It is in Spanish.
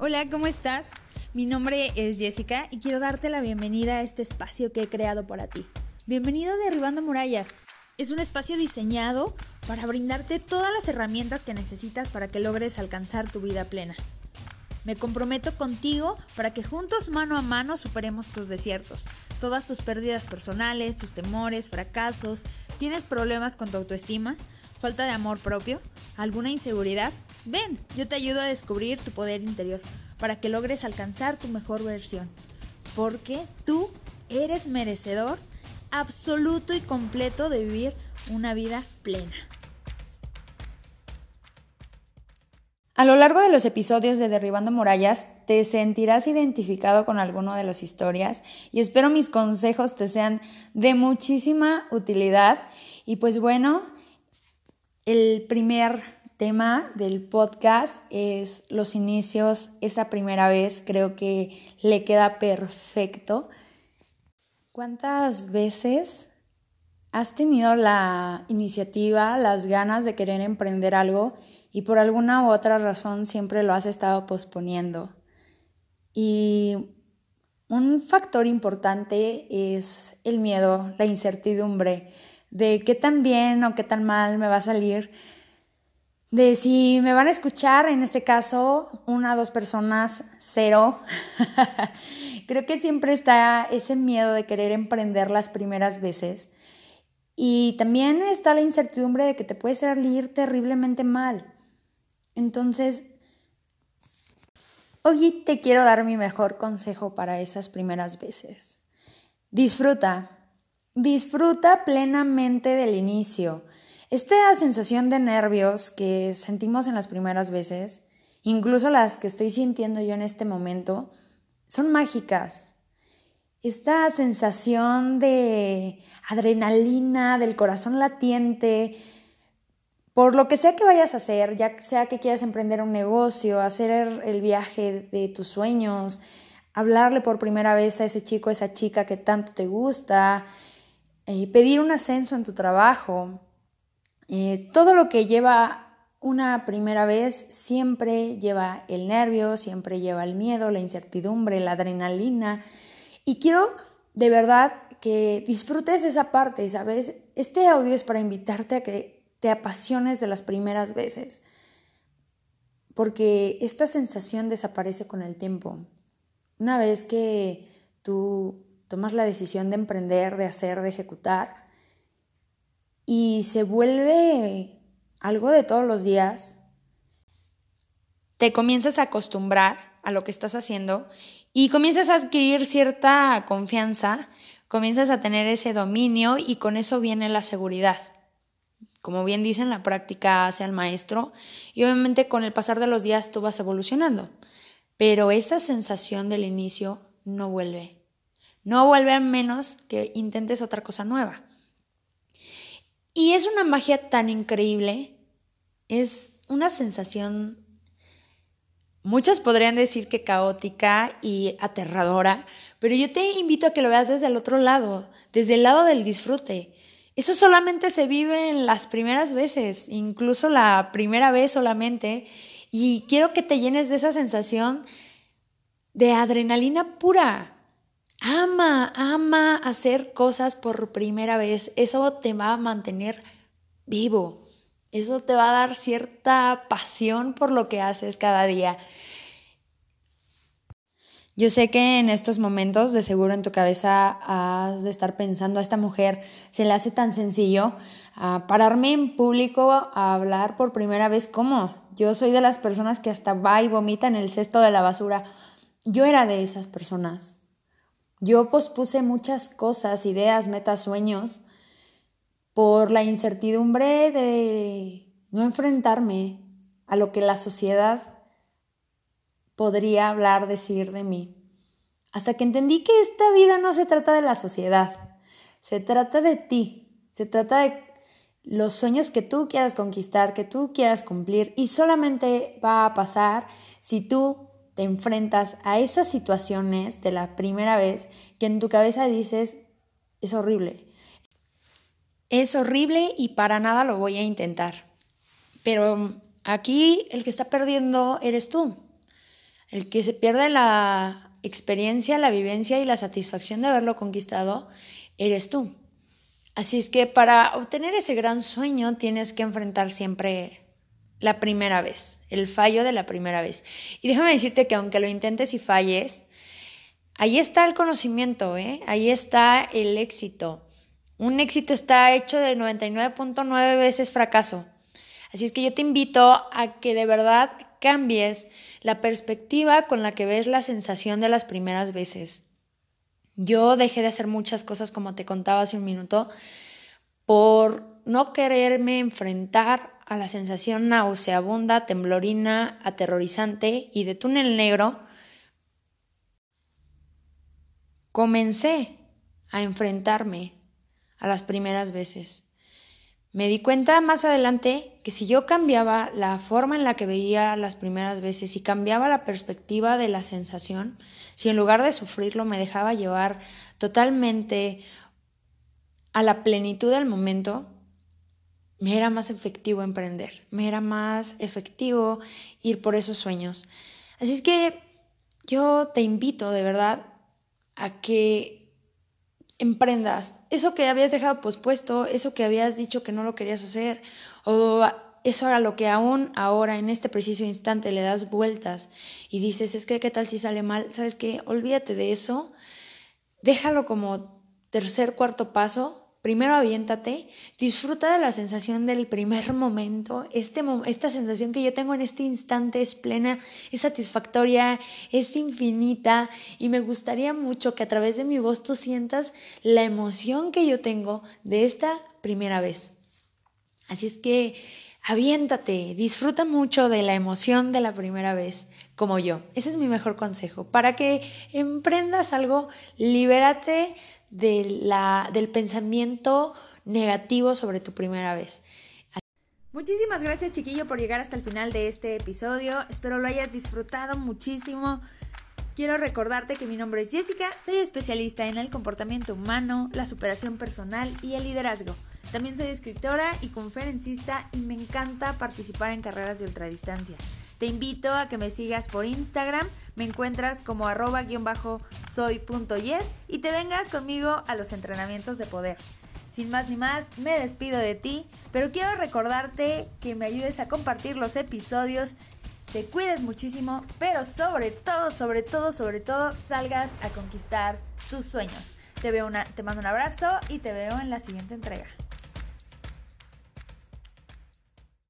Hola, ¿cómo estás? Mi nombre es Jessica y quiero darte la bienvenida a este espacio que he creado para ti. Bienvenido a Derribando Murallas. Es un espacio diseñado para brindarte todas las herramientas que necesitas para que logres alcanzar tu vida plena. Me comprometo contigo para que juntos mano a mano superemos tus desiertos, todas tus pérdidas personales, tus temores, fracasos. ¿Tienes problemas con tu autoestima? ¿Falta de amor propio? ¿Alguna inseguridad? Ven, yo te ayudo a descubrir tu poder interior para que logres alcanzar tu mejor versión. Porque tú eres merecedor absoluto y completo de vivir una vida plena. A lo largo de los episodios de Derribando Murallas te sentirás identificado con alguno de las historias y espero mis consejos te sean de muchísima utilidad. Y pues bueno, el primer tema del podcast es los inicios, esa primera vez, creo que le queda perfecto. ¿Cuántas veces has tenido la iniciativa, las ganas de querer emprender algo y por alguna u otra razón siempre lo has estado posponiendo? Y un factor importante es el miedo, la incertidumbre de qué tan bien o qué tan mal me va a salir de si me van a escuchar, en este caso, una, dos personas, cero. Creo que siempre está ese miedo de querer emprender las primeras veces. Y también está la incertidumbre de que te puede salir terriblemente mal. Entonces, hoy te quiero dar mi mejor consejo para esas primeras veces. Disfruta, disfruta plenamente del inicio. Esta sensación de nervios que sentimos en las primeras veces, incluso las que estoy sintiendo yo en este momento, son mágicas. Esta sensación de adrenalina, del corazón latiente, por lo que sea que vayas a hacer, ya sea que quieras emprender un negocio, hacer el viaje de tus sueños, hablarle por primera vez a ese chico, a esa chica que tanto te gusta, eh, pedir un ascenso en tu trabajo, eh, todo lo que lleva una primera vez siempre lleva el nervio, siempre lleva el miedo, la incertidumbre, la adrenalina. Y quiero de verdad que disfrutes esa parte, ¿sabes? Este audio es para invitarte a que te apasiones de las primeras veces, porque esta sensación desaparece con el tiempo. Una vez que tú tomas la decisión de emprender, de hacer, de ejecutar, y se vuelve algo de todos los días, te comienzas a acostumbrar a lo que estás haciendo y comienzas a adquirir cierta confianza, comienzas a tener ese dominio y con eso viene la seguridad. Como bien dicen, la práctica hace al maestro y obviamente con el pasar de los días tú vas evolucionando, pero esa sensación del inicio no vuelve. No vuelve a menos que intentes otra cosa nueva. Y es una magia tan increíble, es una sensación, muchos podrían decir que caótica y aterradora, pero yo te invito a que lo veas desde el otro lado, desde el lado del disfrute. Eso solamente se vive en las primeras veces, incluso la primera vez solamente, y quiero que te llenes de esa sensación de adrenalina pura, Ama, ama hacer cosas por primera vez. Eso te va a mantener vivo. Eso te va a dar cierta pasión por lo que haces cada día. Yo sé que en estos momentos de seguro en tu cabeza has de estar pensando a esta mujer, se le hace tan sencillo pararme en público a hablar por primera vez, ¿cómo? Yo soy de las personas que hasta va y vomita en el cesto de la basura. Yo era de esas personas. Yo pospuse muchas cosas, ideas, metas, sueños, por la incertidumbre de no enfrentarme a lo que la sociedad podría hablar, decir de mí. Hasta que entendí que esta vida no se trata de la sociedad, se trata de ti, se trata de los sueños que tú quieras conquistar, que tú quieras cumplir y solamente va a pasar si tú te enfrentas a esas situaciones de la primera vez que en tu cabeza dices, es horrible. Es horrible y para nada lo voy a intentar. Pero aquí el que está perdiendo eres tú. El que se pierde la experiencia, la vivencia y la satisfacción de haberlo conquistado, eres tú. Así es que para obtener ese gran sueño tienes que enfrentar siempre la primera vez, el fallo de la primera vez. Y déjame decirte que aunque lo intentes y falles, ahí está el conocimiento, ¿eh? ahí está el éxito. Un éxito está hecho de 99.9 veces fracaso. Así es que yo te invito a que de verdad cambies la perspectiva con la que ves la sensación de las primeras veces. Yo dejé de hacer muchas cosas, como te contaba hace un minuto, por no quererme enfrentar a la sensación nauseabunda, temblorina, aterrorizante y de túnel negro, comencé a enfrentarme a las primeras veces. Me di cuenta más adelante que si yo cambiaba la forma en la que veía las primeras veces y cambiaba la perspectiva de la sensación, si en lugar de sufrirlo me dejaba llevar totalmente a la plenitud del momento, me era más efectivo emprender, me era más efectivo ir por esos sueños. Así es que yo te invito de verdad a que emprendas. Eso que habías dejado pospuesto, eso que habías dicho que no lo querías hacer, o eso a lo que aún ahora en este preciso instante le das vueltas y dices, es que qué tal si sale mal, sabes qué, olvídate de eso, déjalo como tercer, cuarto paso Primero aviéntate, disfruta de la sensación del primer momento. Este, esta sensación que yo tengo en este instante es plena, es satisfactoria, es infinita y me gustaría mucho que a través de mi voz tú sientas la emoción que yo tengo de esta primera vez. Así es que aviéntate, disfruta mucho de la emoción de la primera vez, como yo. Ese es mi mejor consejo. Para que emprendas algo, libérate de la, del pensamiento negativo sobre tu primera vez. Muchísimas gracias chiquillo por llegar hasta el final de este episodio. Espero lo hayas disfrutado muchísimo. Quiero recordarte que mi nombre es Jessica, soy especialista en el comportamiento humano, la superación personal y el liderazgo. También soy escritora y conferencista y me encanta participar en carreras de ultradistancia. Te invito a que me sigas por Instagram, me encuentras como arroba-soy.yes y te vengas conmigo a los entrenamientos de poder. Sin más ni más, me despido de ti, pero quiero recordarte que me ayudes a compartir los episodios, te cuides muchísimo, pero sobre todo, sobre todo, sobre todo, salgas a conquistar tus sueños. Te, veo una, te mando un abrazo y te veo en la siguiente entrega.